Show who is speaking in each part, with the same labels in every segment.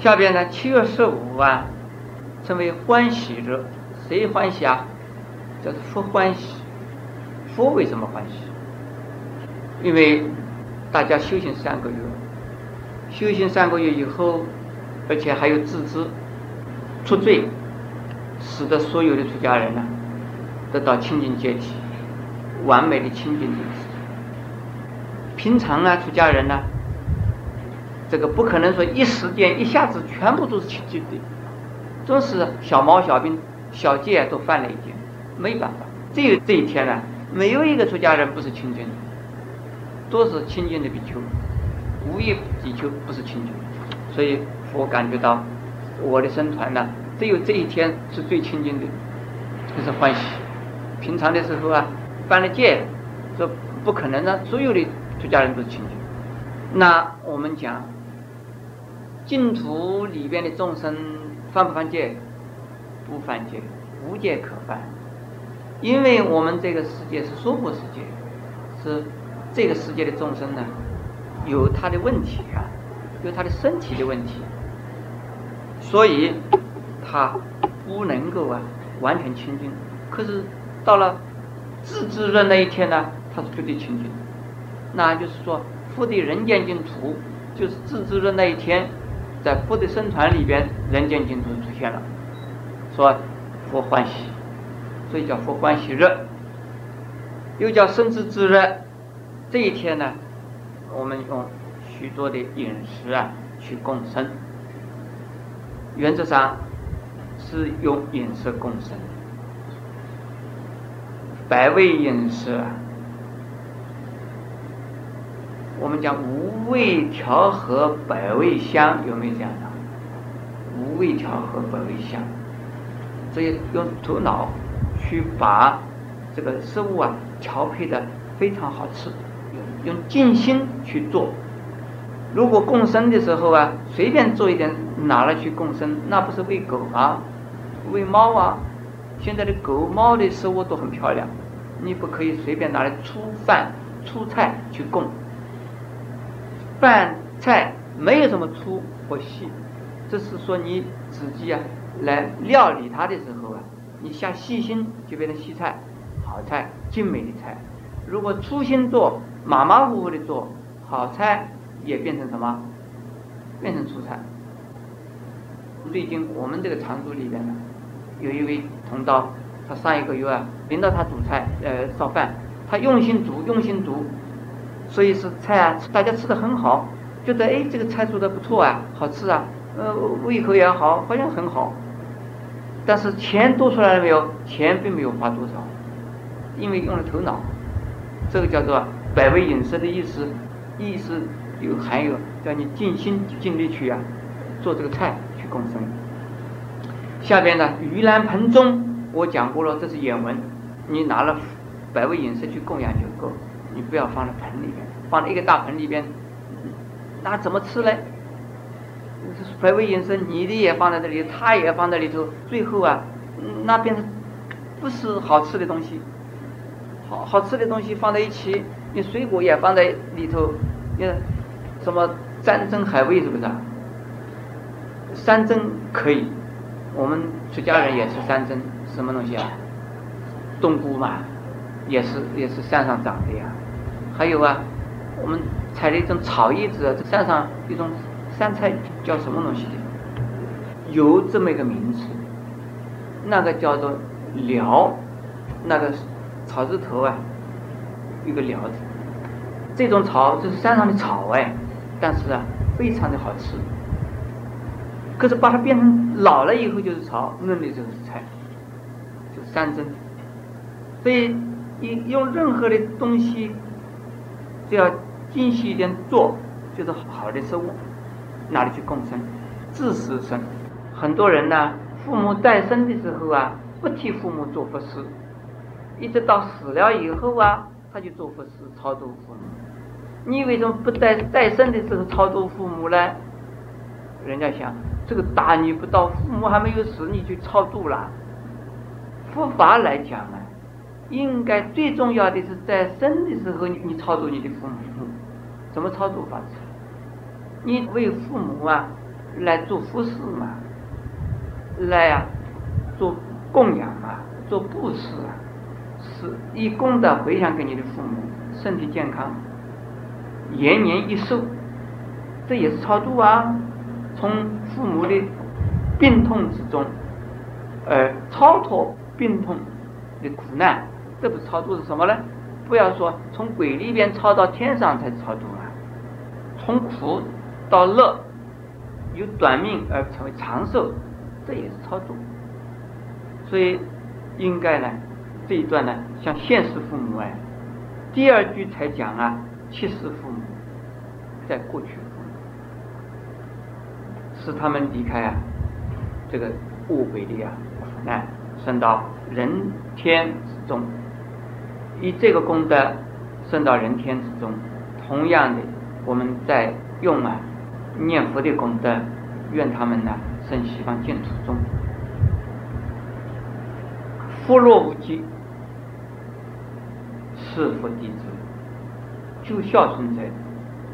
Speaker 1: 下边呢，七月十五啊，称为欢喜日。谁欢喜啊？叫做佛欢喜。佛为什么欢喜？因为大家修行三个月，修行三个月以后，而且还有自知出罪，使得所有的出家人呢得到清净阶体，完美的清净境界。平常呢，出家人呢，这个不可能说一时间一下子全部都是清净的，总是小毛小病。小戒都犯了一件，没办法。只有这一天呢，没有一个出家人不是清净的，都是清净的比丘，无一比丘不是清净。所以我感觉到我的僧团呢，只有这一天是最清净的，就是欢喜。平常的时候啊，犯了戒，这不可能的，所有的出家人都是清净。那我们讲净土里边的众生犯不犯戒？不犯戒，无戒可犯，因为我们这个世界是娑婆世界，是这个世界的众生呢，有他的问题啊，有他的身体的问题，所以他不能够啊完全清净。可是到了自知日那一天呢，他是绝对清净。那就是说，复地人间净土，就是自知日那一天，在佛的僧团里边，人间净土出现了。说佛欢喜，所以叫佛欢喜日，又叫生之之日。这一天呢，我们用许多的饮食啊去共生。原则上是用饮食共生，百味饮食。我们讲无味调和百味香，有没有这样的？无味调和百味香。所以用头脑去把这个食物啊调配的非常好吃，用尽心去做。如果共生的时候啊，随便做一点拿来去共生，那不是喂狗啊，喂猫啊。现在的狗猫的食物都很漂亮，你不可以随便拿来粗饭粗菜去供。饭菜没有什么粗或细，这是说你自己啊。来料理它的时候啊，你下细心就变成细菜、好菜、精美的菜；如果粗心做、马马虎虎的做，好菜也变成什么？变成粗菜。最近我们这个场组里边呢，有一位同道，他上一个月啊，领导他煮菜，呃，烧饭，他用心煮，用心煮，所以是菜啊，大家吃的很好，觉得哎，这个菜做的不错啊，好吃啊，呃，胃口也好，好像很好。但是钱多出来了没有？钱并没有花多少，因为用了头脑。这个叫做百味饮食的意思，意思有含有叫你尽心尽力去啊做这个菜去供生。下边呢，盂兰盆中我讲过了，这是眼文，你拿了百味饮食去供养就够，你不要放在盆里边，放在一个大盆里边，那怎么吃呢？百味饮食，你的也放在这里，他也放在里头，最后啊，那变成不是好吃的东西。好好吃的东西放在一起，你水果也放在里头，你什么山珍海味是不是啊？山珍可以，我们出家人也吃山珍，什么东西啊？冬菇嘛，也是也是山上长的呀。还有啊，我们采的一种草叶子这，山上一种。山菜叫什么东西的？有这么一个名词，那个叫做蓼，那个草字头啊，一个蓼字。这种草就是山上的草哎，但是啊，非常的好吃。可是把它变成老了以后就是草，嫩的就是菜，就是山珍。所以，你用任何的东西，只要精细一点做，就是好的食物。哪里去共生？自私生，很多人呢，父母在生的时候啊，不替父母做佛事，一直到死了以后啊，他就做佛事超度父母。你为什么不在在生的时候超度父母呢？人家想，这个大逆不道，父母还没有死，你就超度了。佛法来讲啊，应该最重要的是在生的时候，你你超度你的父母，怎么超度法子？你为父母啊来做服侍嘛，来呀做供养嘛，做布施啊，是以功德回向给你的父母，身体健康，延年益寿，这也是超度啊，从父母的病痛之中，而超脱病痛的苦难，这不是超度是什么呢？不要说从鬼里边超到天上才超度啊，从苦到乐，由短命而成为长寿，这也是超度。所以应该呢，这一段呢，像现世父母哎，第二句才讲啊，七世父母，在过去父母，使他们离开啊这个误会的啊苦难，升到人天之中。以这个功德升到人天之中，同样的，我们在用啊念佛的功德，愿他们呢生西方净土中。福若无极，是佛弟子，就孝顺者，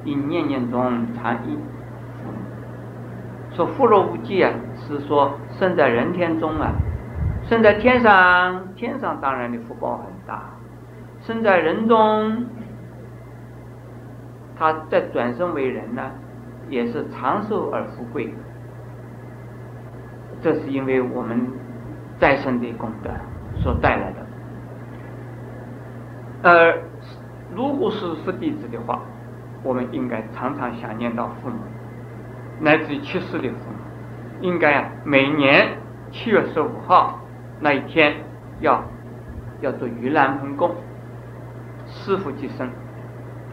Speaker 1: 应念念中常忆父母。说福若无极啊，是说生在人天中啊，生在天上，天上当然的福报很大。生在人中，他再转生为人呢，也是长寿而富贵。这是因为我们再生的功德所带来的。而如果是佛弟子的话，我们应该常常想念到父母，乃至于去世的父母，应该啊，每年七月十五号那一天要要做盂兰盆供。师父即生，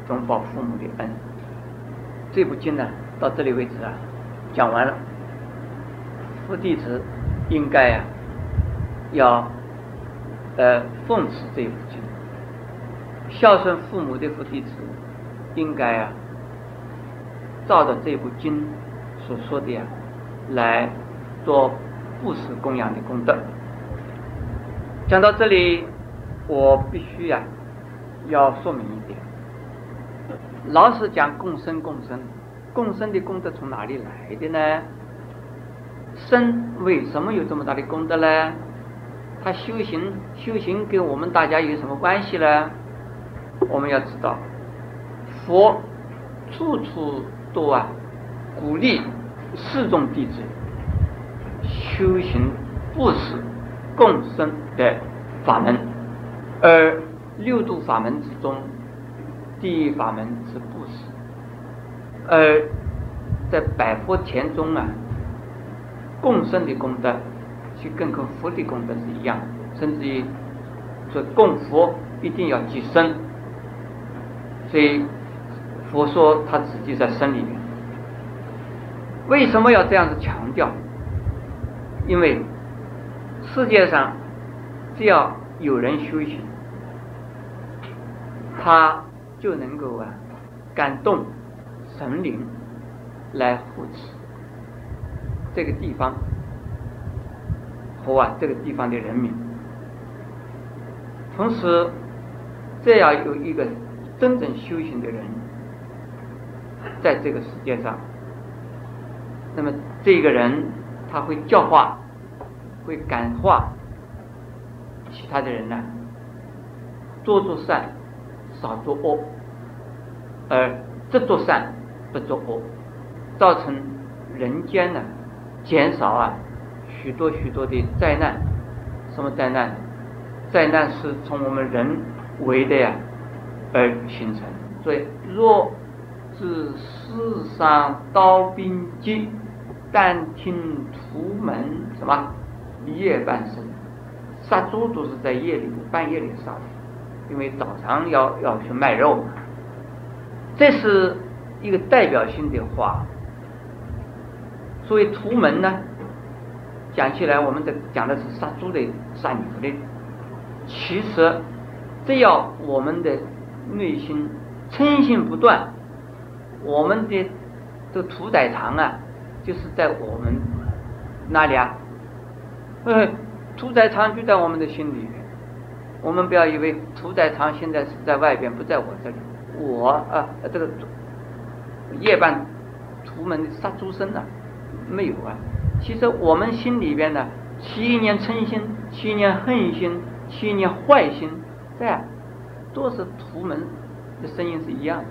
Speaker 1: 总报父母的恩。这部经呢，到这里为止啊，讲完了。父弟子应该啊，要呃奉持这部经，孝顺父母的父弟子应该啊，照着这部经所说的呀，来做布施供养的功德。讲到这里，我必须呀。要说明一点，老是讲共生共生，共生的功德从哪里来的呢？生为什么有这么大的功德呢？他修行修行跟我们大家有什么关系呢？我们要知道，佛处处都啊鼓励四众弟子修行布施共生的法门，而。六度法门之中，第一法门是布施，而在百佛田中啊，共生的功德，就跟和佛的功德是一样，甚至于说供佛一定要积生，所以佛说他自己在生里面，为什么要这样子强调？因为世界上只要有人修行。他就能够啊感动神灵来护持这个地方和啊这个地方的人民。同时，这样有一个真正修行的人在这个世界上，那么这个人他会教化，会感化其他的人呢，做做善。少做恶，而只做善不做恶，造成人间呢减少啊许多许多的灾难。什么灾难？灾难是从我们人为的呀而形成。所以若知世上刀兵劫，但听屠门什么夜半声，杀猪都是在夜里半夜里杀的。因为早上要要去卖肉嘛，这是一个代表性的话。所以屠门呢，讲起来，我们这讲的是杀猪的、杀牛的。其实，只要我们的内心诚信不断，我们的这个屠宰场啊，就是在我们哪里啊？呃，屠宰场就在我们的心里面。我们不要以为屠宰场现在是在外边，不在我这里。我啊，这个夜半屠门杀猪声呢，没有啊。其实我们心里边呢，起一念嗔心，起一念恨心，起一念坏心，这样都是图门的声音是一样的。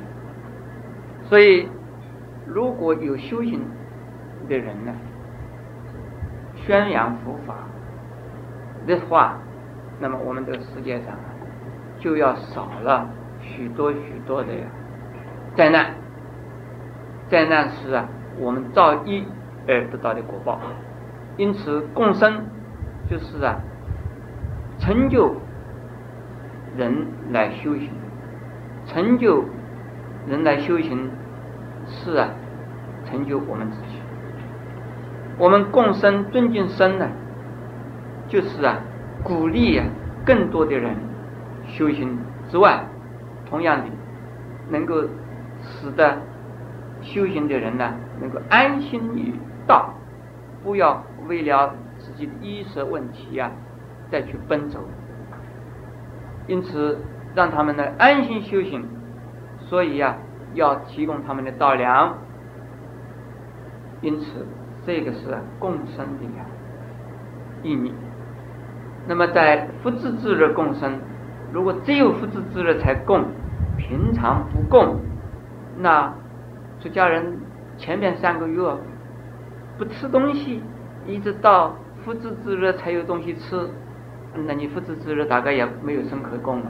Speaker 1: 所以，如果有修行的人呢，宣扬佛法的话，那么我们这个世界上就要少了许多许多的灾难。灾难是啊，我们造业而得到的果报。因此，共生就是啊，成就人来修行，成就人来修行是啊，成就我们自己。我们共生尊敬生呢，就是啊，鼓励更多的人修行之外，同样的能够使得修行的人呢能够安心于道，不要为了自己的衣食问题呀再去奔走。因此，让他们呢安心修行，所以呀要提供他们的道粮。因此。这个是共生的呀意义。那么在福智之日共生，如果只有福智之日才供，平常不供，那出家人前面三个月不吃东西，一直到福智之日才有东西吃，那你福智之日大概也没有生可供了。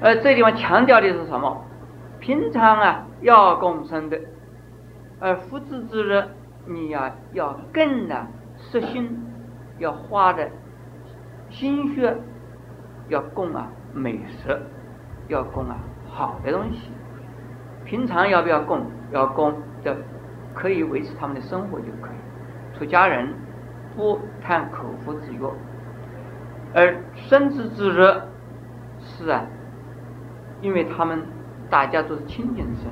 Speaker 1: 而这地方强调的是什么？平常啊要共生的。而福智之日，你呀要更呢实心，要花的心血，要供啊美食，要供啊好的东西。平常要不要供？要供的，可以维持他们的生活就可以。出家人不贪口腹之欲，而生之之日是啊，因为他们大家都是清净身，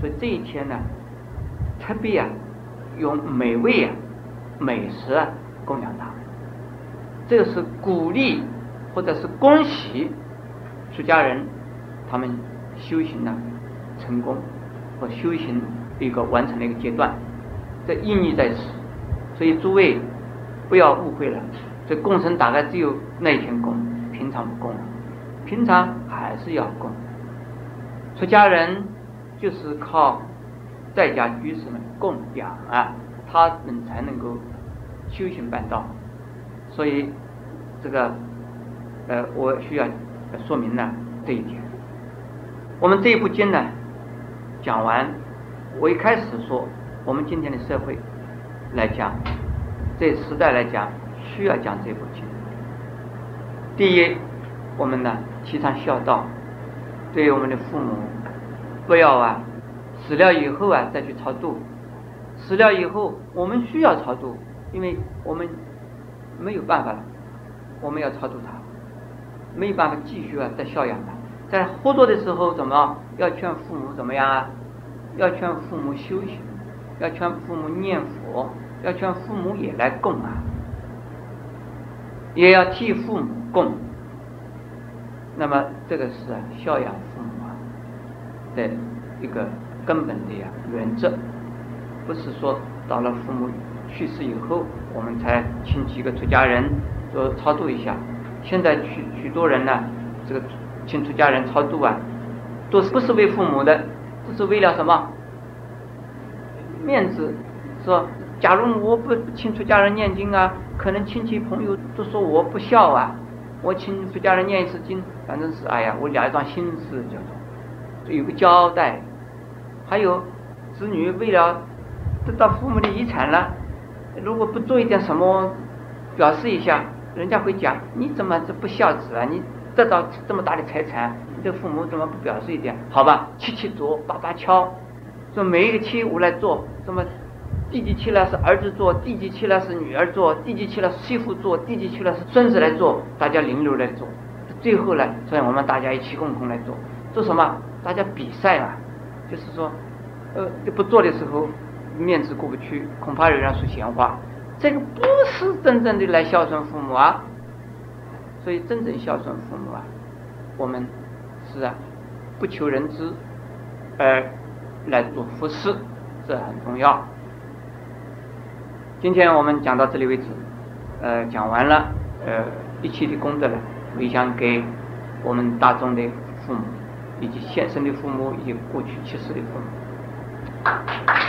Speaker 1: 所以这一天呢。特别啊，用美味啊、美食啊供养他，这个是鼓励或者是恭喜出家人他们修行呢成功和修行一个完成的一个阶段，这意义在此。所以诸位不要误会了，这供生大概只有那一天供，平常不供，平常还是要供。出家人就是靠。在家居士们供养啊，他们才能够修行办道。所以，这个呃，我需要说明呢这一点。我们这一部经呢讲完，我一开始说，我们今天的社会来讲，这时代来讲，需要讲这部经。第一，我们呢提倡孝道，对于我们的父母，不要啊。死了以后啊，再去超度。死了以后，我们需要超度，因为我们没有办法了，我们要超度他，没有办法继续啊再孝养他。在活着的时候，怎么要劝父母怎么样啊？要劝父母修行，要劝父母念佛，要劝父母也来供啊，也要替父母供。那么这个是啊孝养父母啊的一个。根本的呀原则，不是说到了父母去世以后，我们才请几个出家人说超度一下。现在许许多人呢，这个请出家人超度啊，都是不是为父母的，这是为了什么？面子。说，假如我不请出家人念经啊，可能亲戚朋友都说我不孝啊。我请出家人念一次经，反正是哎呀，我了一桩心事叫做，有个交代。还有子女为了得到父母的遗产了，如果不做一点什么表示一下，人家会讲你怎么这不孝子啊？你得到这么大的财产，你的父母怎么不表示一点？好吧，七七做，八八敲，说每一个七五来做，什么第几期呢是儿子做，第几期呢是女儿做，第几期呢是媳妇做，第几期呢是孙子来做，大家轮流来做，最后呢，所以我们大家一起共同来做，做什么？大家比赛嘛。就是说，呃，不做的时候面子过不去，恐怕有人说闲话。这个不是真正的来孝顺父母啊。所以真正孝顺父母啊，我们是啊，不求人知而来做福事，这很重要。今天我们讲到这里为止，呃，讲完了，呃，一期的功德呢，回向给我们大众的父母，以及现生的父母，以及过去去世的父母。